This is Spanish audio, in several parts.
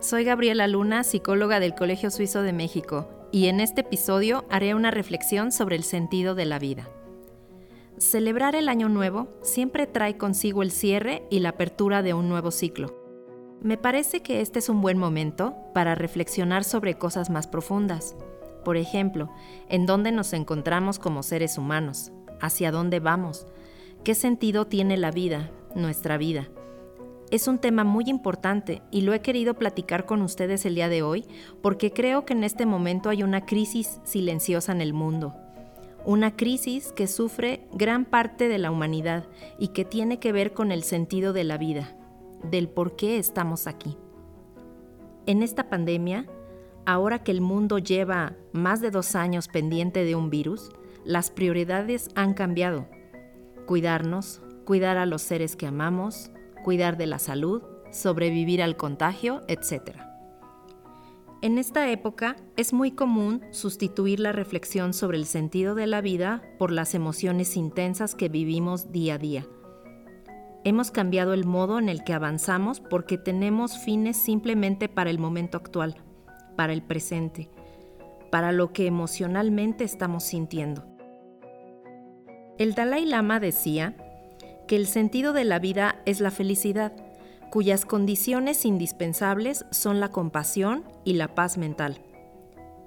Soy Gabriela Luna, psicóloga del Colegio Suizo de México y en este episodio haré una reflexión sobre el sentido de la vida. Celebrar el año nuevo siempre trae consigo el cierre y la apertura de un nuevo ciclo. Me parece que este es un buen momento para reflexionar sobre cosas más profundas. Por ejemplo, en dónde nos encontramos como seres humanos, hacia dónde vamos, qué sentido tiene la vida, nuestra vida es un tema muy importante y lo he querido platicar con ustedes el día de hoy porque creo que en este momento hay una crisis silenciosa en el mundo. Una crisis que sufre gran parte de la humanidad y que tiene que ver con el sentido de la vida, del por qué estamos aquí. En esta pandemia, ahora que el mundo lleva más de dos años pendiente de un virus, las prioridades han cambiado. Cuidarnos, cuidar a los seres que amamos, cuidar de la salud, sobrevivir al contagio, etc. En esta época es muy común sustituir la reflexión sobre el sentido de la vida por las emociones intensas que vivimos día a día. Hemos cambiado el modo en el que avanzamos porque tenemos fines simplemente para el momento actual, para el presente, para lo que emocionalmente estamos sintiendo. El Dalai Lama decía que el sentido de la vida es la felicidad, cuyas condiciones indispensables son la compasión y la paz mental.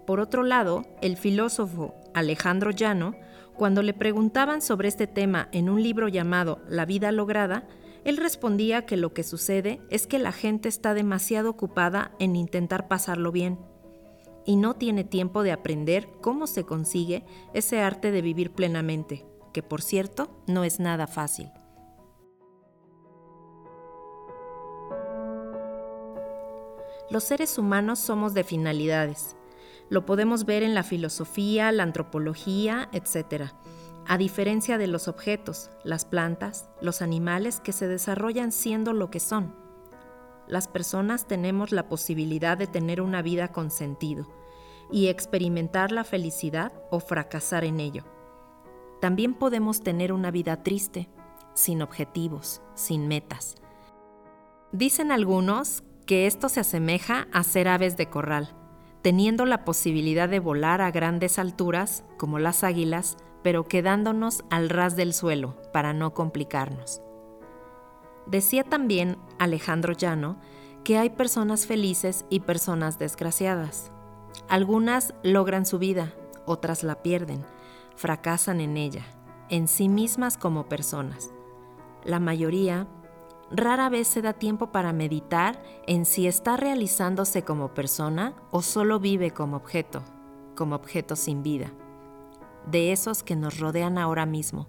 Por otro lado, el filósofo Alejandro Llano, cuando le preguntaban sobre este tema en un libro llamado La vida lograda, él respondía que lo que sucede es que la gente está demasiado ocupada en intentar pasarlo bien y no tiene tiempo de aprender cómo se consigue ese arte de vivir plenamente, que por cierto no es nada fácil. Los seres humanos somos de finalidades. Lo podemos ver en la filosofía, la antropología, etc. A diferencia de los objetos, las plantas, los animales que se desarrollan siendo lo que son. Las personas tenemos la posibilidad de tener una vida con sentido y experimentar la felicidad o fracasar en ello. También podemos tener una vida triste, sin objetivos, sin metas. Dicen algunos que esto se asemeja a ser aves de corral, teniendo la posibilidad de volar a grandes alturas, como las águilas, pero quedándonos al ras del suelo para no complicarnos. Decía también Alejandro Llano que hay personas felices y personas desgraciadas. Algunas logran su vida, otras la pierden, fracasan en ella, en sí mismas como personas. La mayoría rara vez se da tiempo para meditar en si está realizándose como persona o solo vive como objeto, como objeto sin vida, de esos que nos rodean ahora mismo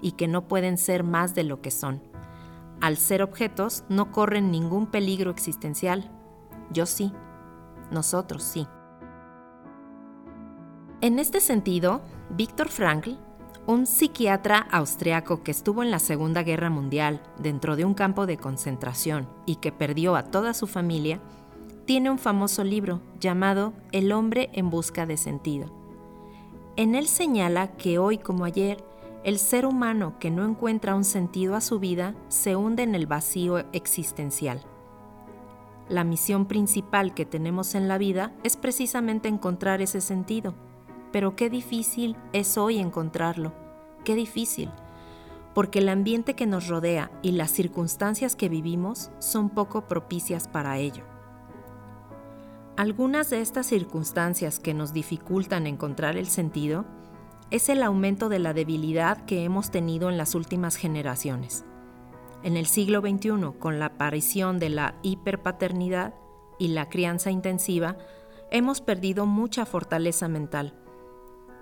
y que no pueden ser más de lo que son. Al ser objetos no corren ningún peligro existencial. Yo sí, nosotros sí. En este sentido, Víctor Frankl un psiquiatra austriaco que estuvo en la Segunda Guerra Mundial dentro de un campo de concentración y que perdió a toda su familia, tiene un famoso libro llamado El hombre en busca de sentido. En él señala que hoy como ayer, el ser humano que no encuentra un sentido a su vida se hunde en el vacío existencial. La misión principal que tenemos en la vida es precisamente encontrar ese sentido pero qué difícil es hoy encontrarlo, qué difícil, porque el ambiente que nos rodea y las circunstancias que vivimos son poco propicias para ello. Algunas de estas circunstancias que nos dificultan encontrar el sentido es el aumento de la debilidad que hemos tenido en las últimas generaciones. En el siglo XXI, con la aparición de la hiperpaternidad y la crianza intensiva, hemos perdido mucha fortaleza mental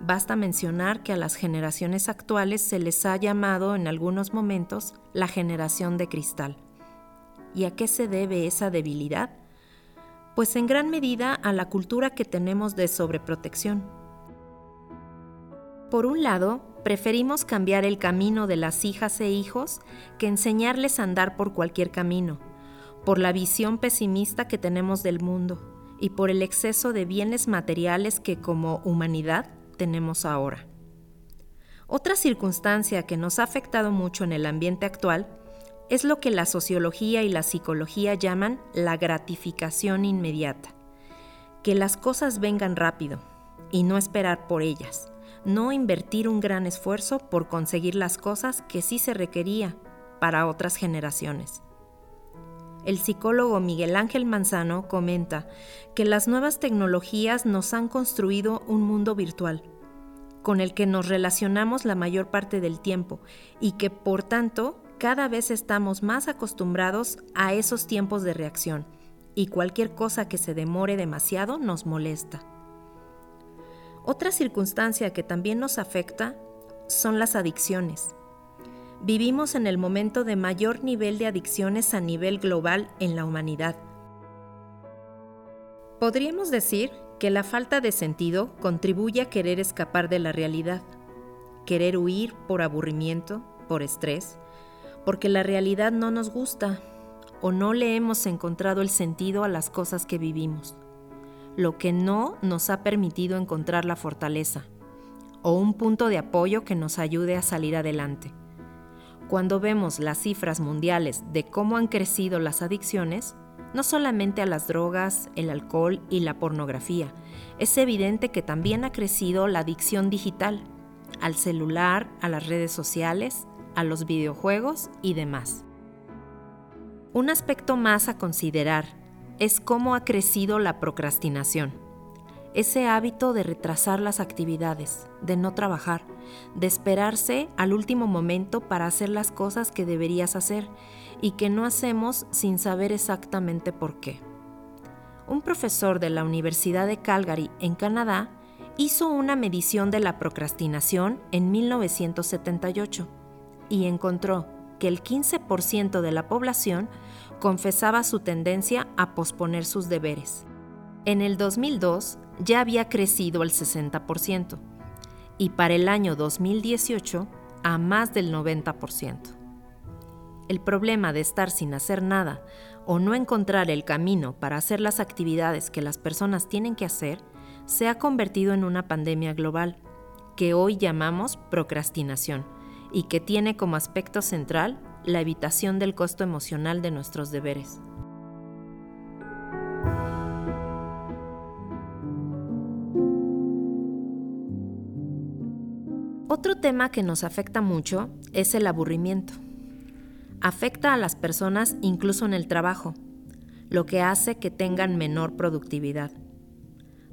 Basta mencionar que a las generaciones actuales se les ha llamado en algunos momentos la generación de cristal. ¿Y a qué se debe esa debilidad? Pues en gran medida a la cultura que tenemos de sobreprotección. Por un lado, preferimos cambiar el camino de las hijas e hijos que enseñarles a andar por cualquier camino, por la visión pesimista que tenemos del mundo y por el exceso de bienes materiales que como humanidad tenemos ahora. Otra circunstancia que nos ha afectado mucho en el ambiente actual es lo que la sociología y la psicología llaman la gratificación inmediata. Que las cosas vengan rápido y no esperar por ellas no invertir un gran esfuerzo por conseguir las cosas que sí se requería para otras generaciones. El psicólogo Miguel Ángel Manzano comenta que las nuevas tecnologías nos han construido un mundo virtual, con el que nos relacionamos la mayor parte del tiempo y que por tanto cada vez estamos más acostumbrados a esos tiempos de reacción y cualquier cosa que se demore demasiado nos molesta. Otra circunstancia que también nos afecta son las adicciones. Vivimos en el momento de mayor nivel de adicciones a nivel global en la humanidad. Podríamos decir que la falta de sentido contribuye a querer escapar de la realidad, querer huir por aburrimiento, por estrés, porque la realidad no nos gusta o no le hemos encontrado el sentido a las cosas que vivimos lo que no nos ha permitido encontrar la fortaleza o un punto de apoyo que nos ayude a salir adelante. Cuando vemos las cifras mundiales de cómo han crecido las adicciones, no solamente a las drogas, el alcohol y la pornografía, es evidente que también ha crecido la adicción digital, al celular, a las redes sociales, a los videojuegos y demás. Un aspecto más a considerar es cómo ha crecido la procrastinación. Ese hábito de retrasar las actividades, de no trabajar, de esperarse al último momento para hacer las cosas que deberías hacer y que no hacemos sin saber exactamente por qué. Un profesor de la Universidad de Calgary, en Canadá, hizo una medición de la procrastinación en 1978 y encontró que el 15% de la población confesaba su tendencia a posponer sus deberes. En el 2002 ya había crecido al 60% y para el año 2018 a más del 90%. El problema de estar sin hacer nada o no encontrar el camino para hacer las actividades que las personas tienen que hacer se ha convertido en una pandemia global que hoy llamamos procrastinación y que tiene como aspecto central la evitación del costo emocional de nuestros deberes. Otro tema que nos afecta mucho es el aburrimiento. Afecta a las personas incluso en el trabajo, lo que hace que tengan menor productividad.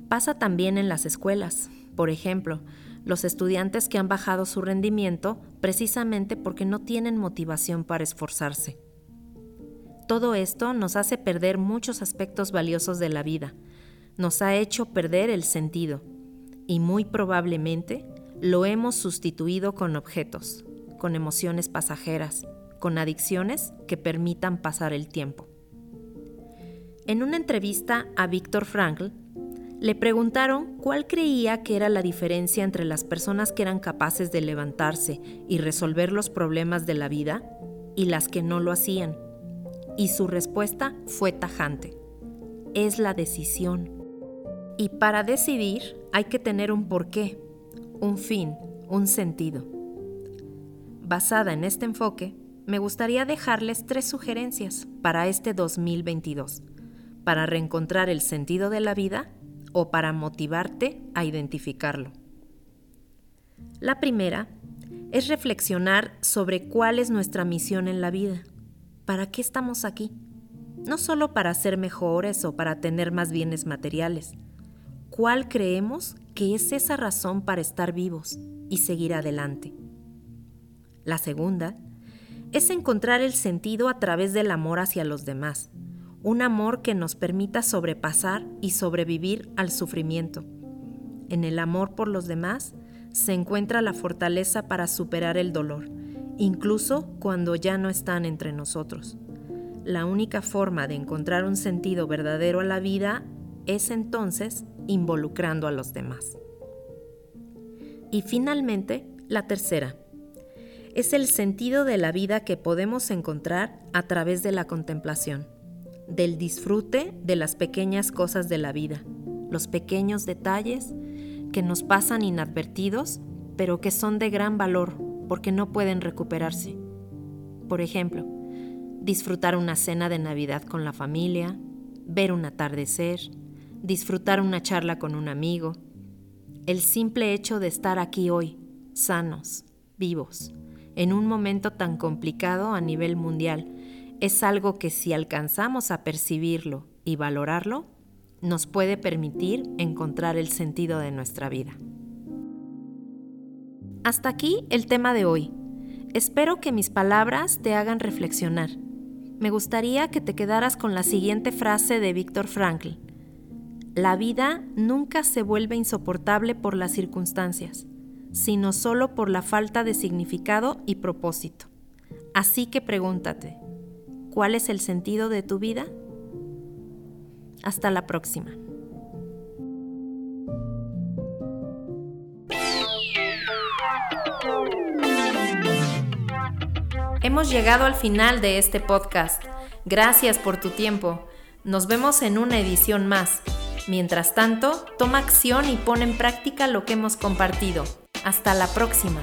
Pasa también en las escuelas. Por ejemplo, los estudiantes que han bajado su rendimiento precisamente porque no tienen motivación para esforzarse. Todo esto nos hace perder muchos aspectos valiosos de la vida, nos ha hecho perder el sentido y muy probablemente lo hemos sustituido con objetos, con emociones pasajeras, con adicciones que permitan pasar el tiempo. En una entrevista a Víctor Frankl, le preguntaron cuál creía que era la diferencia entre las personas que eran capaces de levantarse y resolver los problemas de la vida y las que no lo hacían. Y su respuesta fue tajante. Es la decisión. Y para decidir hay que tener un porqué, un fin, un sentido. Basada en este enfoque, me gustaría dejarles tres sugerencias para este 2022, para reencontrar el sentido de la vida o para motivarte a identificarlo. La primera es reflexionar sobre cuál es nuestra misión en la vida. ¿Para qué estamos aquí? No solo para ser mejores o para tener más bienes materiales. ¿Cuál creemos que es esa razón para estar vivos y seguir adelante? La segunda es encontrar el sentido a través del amor hacia los demás un amor que nos permita sobrepasar y sobrevivir al sufrimiento. En el amor por los demás se encuentra la fortaleza para superar el dolor, incluso cuando ya no están entre nosotros. La única forma de encontrar un sentido verdadero a la vida es entonces involucrando a los demás. Y finalmente, la tercera. Es el sentido de la vida que podemos encontrar a través de la contemplación, del disfrute de las pequeñas cosas de la vida, los pequeños detalles que nos pasan inadvertidos, pero que son de gran valor porque no pueden recuperarse. Por ejemplo, disfrutar una cena de Navidad con la familia, ver un atardecer, disfrutar una charla con un amigo, el simple hecho de estar aquí hoy, sanos, vivos, en un momento tan complicado a nivel mundial, es algo que si alcanzamos a percibirlo y valorarlo, nos puede permitir encontrar el sentido de nuestra vida. Hasta aquí el tema de hoy. Espero que mis palabras te hagan reflexionar. Me gustaría que te quedaras con la siguiente frase de Víctor Frankl. La vida nunca se vuelve insoportable por las circunstancias, sino solo por la falta de significado y propósito. Así que pregúntate, ¿cuál es el sentido de tu vida? Hasta la próxima. Hemos llegado al final de este podcast. Gracias por tu tiempo. Nos vemos en una edición más. Mientras tanto, toma acción y pon en práctica lo que hemos compartido. Hasta la próxima.